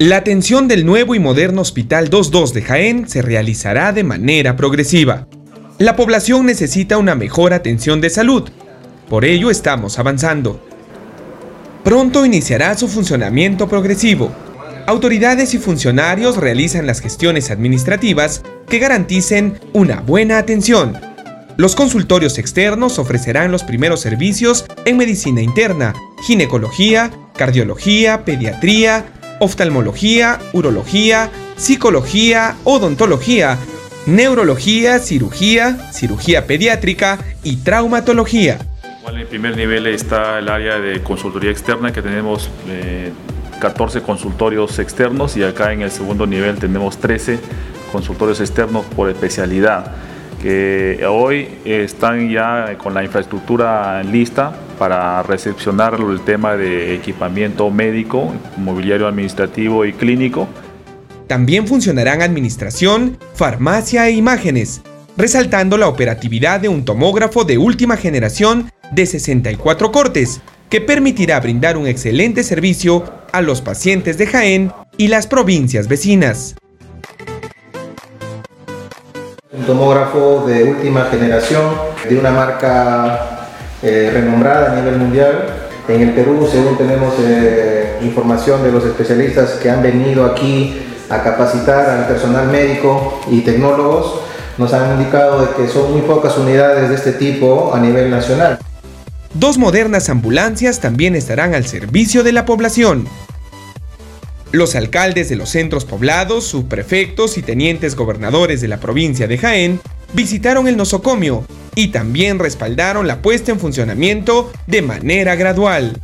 La atención del nuevo y moderno Hospital 22 de Jaén se realizará de manera progresiva. La población necesita una mejor atención de salud. Por ello estamos avanzando. Pronto iniciará su funcionamiento progresivo. Autoridades y funcionarios realizan las gestiones administrativas que garanticen una buena atención. Los consultorios externos ofrecerán los primeros servicios en medicina interna, ginecología, cardiología, pediatría, oftalmología, urología, psicología, odontología, neurología, cirugía, cirugía pediátrica y traumatología. En el primer nivel está el área de consultoría externa que tenemos 14 eh, consultorios externos y acá en el segundo nivel tenemos 13 consultorios externos por especialidad que hoy están ya con la infraestructura lista para recepcionar el tema de equipamiento médico, mobiliario administrativo y clínico. También funcionarán administración, farmacia e imágenes, resaltando la operatividad de un tomógrafo de última generación de 64 cortes, que permitirá brindar un excelente servicio a los pacientes de Jaén y las provincias vecinas un tomógrafo de última generación de una marca eh, renombrada a nivel mundial. En el Perú, según tenemos eh, información de los especialistas que han venido aquí a capacitar al personal médico y tecnólogos, nos han indicado de que son muy pocas unidades de este tipo a nivel nacional. Dos modernas ambulancias también estarán al servicio de la población. Los alcaldes de los centros poblados, subprefectos y tenientes gobernadores de la provincia de Jaén visitaron el nosocomio y también respaldaron la puesta en funcionamiento de manera gradual.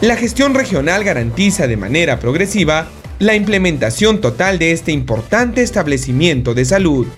La gestión regional garantiza de manera progresiva la implementación total de este importante establecimiento de salud.